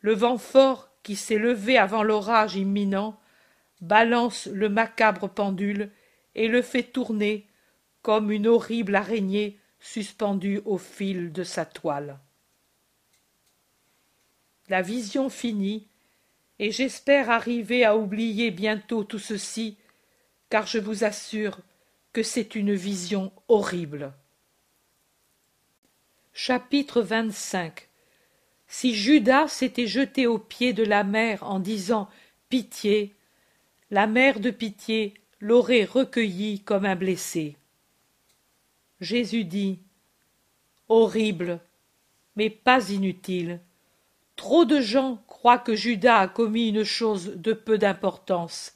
Speaker 1: Le vent fort qui s'est levé avant l'orage imminent balance le macabre pendule et le fait tourner comme une horrible araignée suspendu au fil de sa toile. La vision finit, et j'espère arriver à oublier bientôt tout ceci, car je vous assure que c'est une vision horrible. Chapitre 25 Si Judas s'était jeté aux pieds de la mère en disant Pitié, la mère de pitié l'aurait recueilli comme un blessé. Jésus dit Horrible, mais pas inutile. Trop de gens croient que Judas a commis une chose de peu d'importance.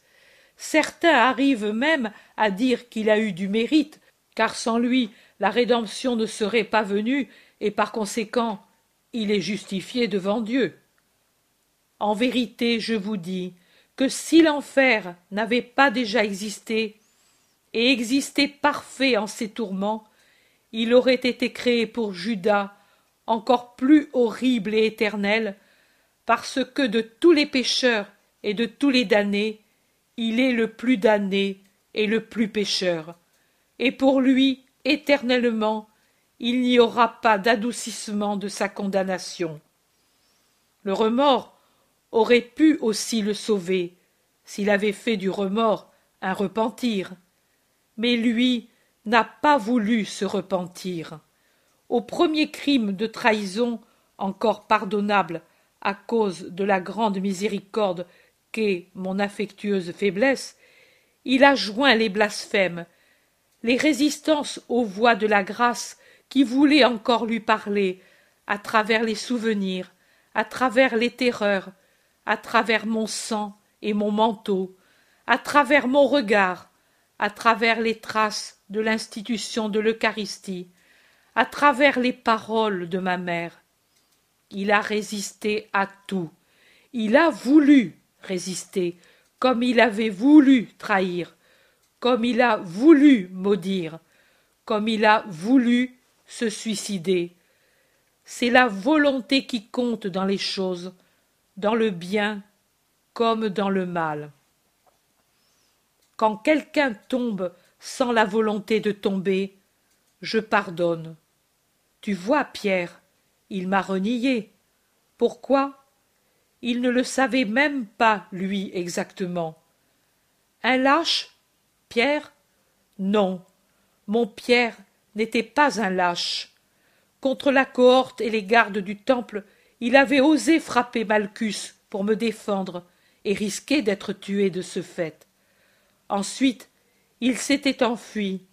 Speaker 1: Certains arrivent même à dire qu'il a eu du mérite, car sans lui la rédemption ne serait pas venue, et par conséquent il est justifié devant Dieu. En vérité, je vous dis que si l'enfer n'avait pas déjà existé, et existé parfait en ses tourments, il aurait été créé pour Judas encore plus horrible et éternel, parce que de tous les pécheurs et de tous les damnés, il est le plus damné et le plus pécheur. Et pour lui, éternellement, il n'y aura pas d'adoucissement de sa condamnation. Le remords aurait pu aussi le sauver, s'il avait fait du remords un repentir. Mais lui n'a pas voulu se repentir. Au premier crime de trahison, encore pardonnable à cause de la grande miséricorde qu'est mon affectueuse faiblesse, il a joint les blasphèmes, les résistances aux voix de la grâce qui voulaient encore lui parler, à travers les souvenirs, à travers les terreurs, à travers mon sang et mon manteau, à travers mon regard, à travers les traces de l'institution de l'Eucharistie, à travers les paroles de ma mère. Il a résisté à tout. Il a voulu résister, comme il avait voulu trahir, comme il a voulu maudire, comme il a voulu se suicider. C'est la volonté qui compte dans les choses, dans le bien comme dans le mal. Quand quelqu'un tombe sans la volonté de tomber, je pardonne. Tu vois, Pierre, il m'a renié. Pourquoi? Il ne le savait même pas, lui, exactement. Un lâche? Pierre? Non, mon Pierre n'était pas un lâche. Contre la cohorte et les gardes du temple, il avait osé frapper Malchus pour me défendre et risquer d'être tué de ce fait. Ensuite, il s'était enfui,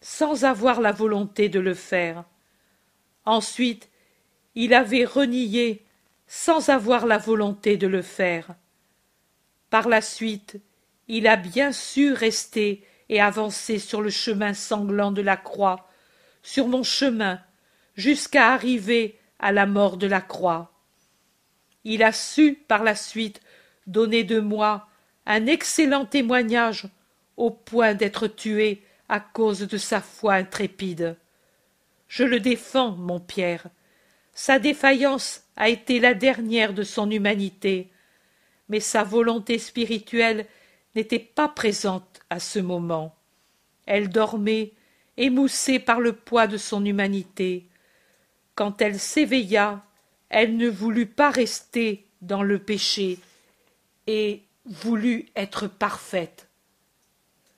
Speaker 1: sans avoir la volonté de le faire. Ensuite, il avait renié, sans avoir la volonté de le faire. Par la suite, il a bien su rester et avancer sur le chemin sanglant de la croix, sur mon chemin, jusqu'à arriver à la mort de la croix. Il a su par la suite donner de moi un excellent témoignage au point d'être tué à cause de sa foi intrépide. Je le défends, mon Pierre. Sa défaillance a été la dernière de son humanité, mais sa volonté spirituelle n'était pas présente à ce moment. Elle dormait, émoussée par le poids de son humanité. Quand elle s'éveilla, elle ne voulut pas rester dans le péché et voulut être parfaite.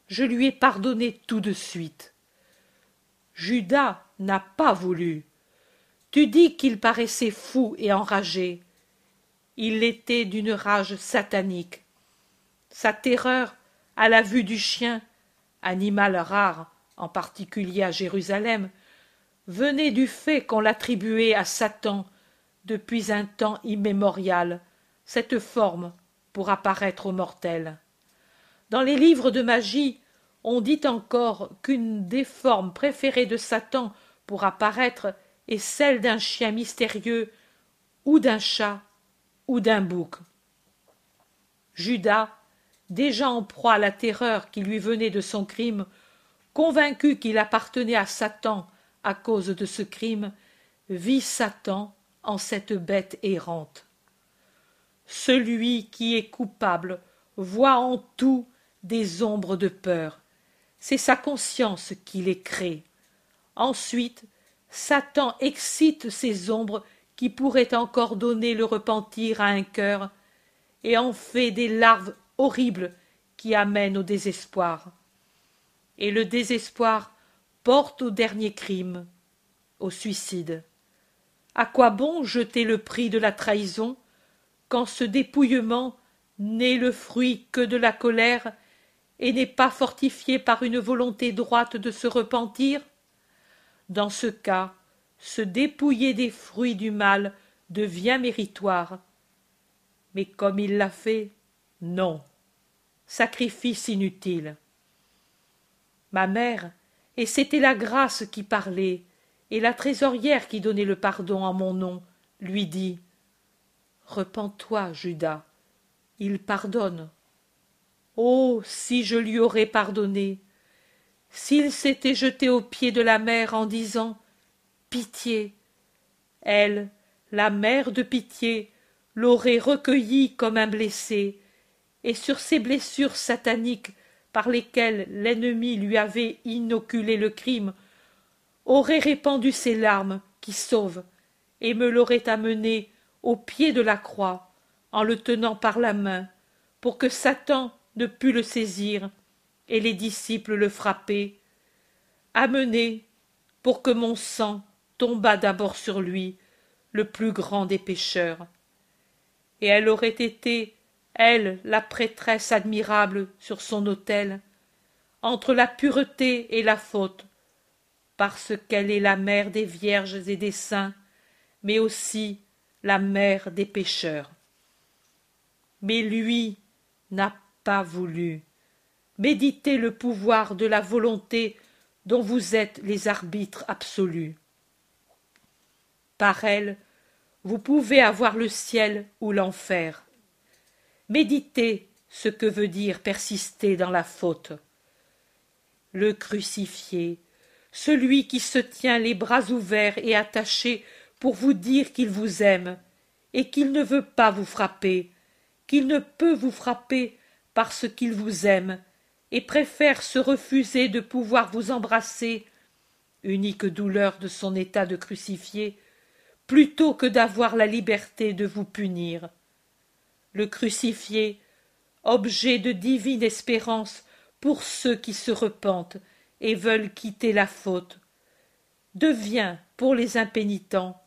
Speaker 1: Je lui ai pardonné tout de suite. Judas n'a pas voulu. Tu dis qu'il paraissait fou et enragé. Il l'était d'une rage satanique. Sa terreur à la vue du chien, animal rare, en particulier à Jérusalem, venait du fait qu'on l'attribuait à Satan depuis un temps immémorial, cette forme pour apparaître aux mortels. Dans les livres de magie, on dit encore qu'une des formes préférées de Satan pour apparaître est celle d'un chien mystérieux ou d'un chat ou d'un bouc. Judas déjà en proie à la terreur qui lui venait de son crime, convaincu qu'il appartenait à Satan à cause de ce crime, vit Satan en cette bête errante. Celui qui est coupable voit en tout des ombres de peur. C'est sa conscience qui les crée. ensuite satan excite ces ombres qui pourraient encore donner le repentir à un cœur et en fait des larves horribles qui amènent au désespoir et le désespoir porte au dernier crime au suicide. À quoi bon jeter le prix de la trahison quand ce dépouillement n'est le fruit que de la colère et n'est pas fortifié par une volonté droite de se repentir? Dans ce cas se dépouiller des fruits du mal devient méritoire. Mais comme il l'a fait non. Sacrifice inutile ma mère et c'était la grâce qui parlait et la trésorière qui donnait le pardon en mon nom lui dit repens-toi judas il pardonne. Oh si je lui aurais pardonné s'il s'était jeté aux pieds de la mère en disant pitié elle la mère de pitié l'aurait recueilli comme un blessé et sur ces blessures sataniques par lesquelles l'ennemi lui avait inoculé le crime aurait répandu ses larmes qui sauvent et me l'aurait amené au pied de la croix en le tenant par la main pour que satan ne pût le saisir et les disciples le frapper amené pour que mon sang tombât d'abord sur lui le plus grand des pécheurs. Et elle aurait été elle la prêtresse admirable sur son autel entre la pureté et la faute parce qu'elle est la mère des vierges et des saints mais aussi la mère des pécheurs. Mais lui n'a pas voulu. Méditez le pouvoir de la volonté dont vous êtes les arbitres absolus. Par elle vous pouvez avoir le ciel ou l'enfer méditez ce que veut dire persister dans la faute. Le crucifié celui qui se tient les bras ouverts et attachés pour vous dire qu'il vous aime et qu'il ne veut pas vous frapper qu'il ne peut vous frapper parce qu'il vous aime et préfère se refuser de pouvoir vous embrasser unique douleur de son état de crucifié plutôt que d'avoir la liberté de vous punir le crucifié objet de divine espérance pour ceux qui se repentent et veulent quitter la faute. Devient pour les impénitents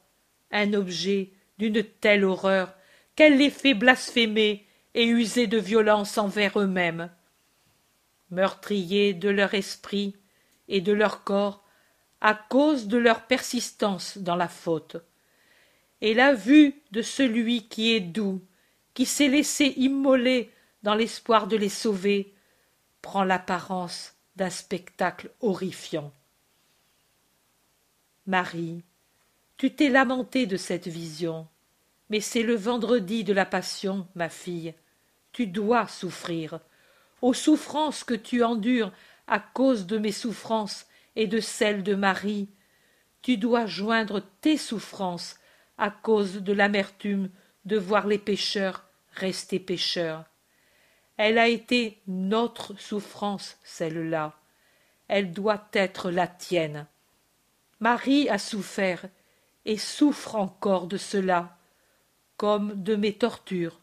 Speaker 1: un objet d'une telle horreur qu'elle les fait blasphémer et user de violence envers eux-mêmes. Meurtriers de leur esprit et de leur corps à cause de leur persistance dans la faute. Et la vue de celui qui est doux qui s'est laissé immoler dans l'espoir de les sauver prend l'apparence d'un spectacle horrifiant. Marie tu t'es lamentée de cette vision mais c'est le vendredi de la passion ma fille. Tu dois souffrir aux souffrances que tu endures à cause de mes souffrances et de celles de Marie, tu dois joindre tes souffrances à cause de l'amertume de voir les pécheurs rester pécheurs. Elle a été notre souffrance, celle-là. Elle doit être la tienne. Marie a souffert et souffre encore de cela, comme de mes tortures.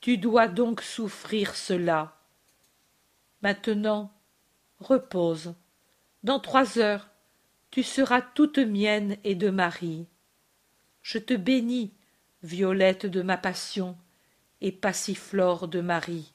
Speaker 1: Tu dois donc souffrir cela. Maintenant, repose. Dans trois heures, tu seras toute mienne et de Marie. Je te bénis, violette de ma passion et passiflore de Marie.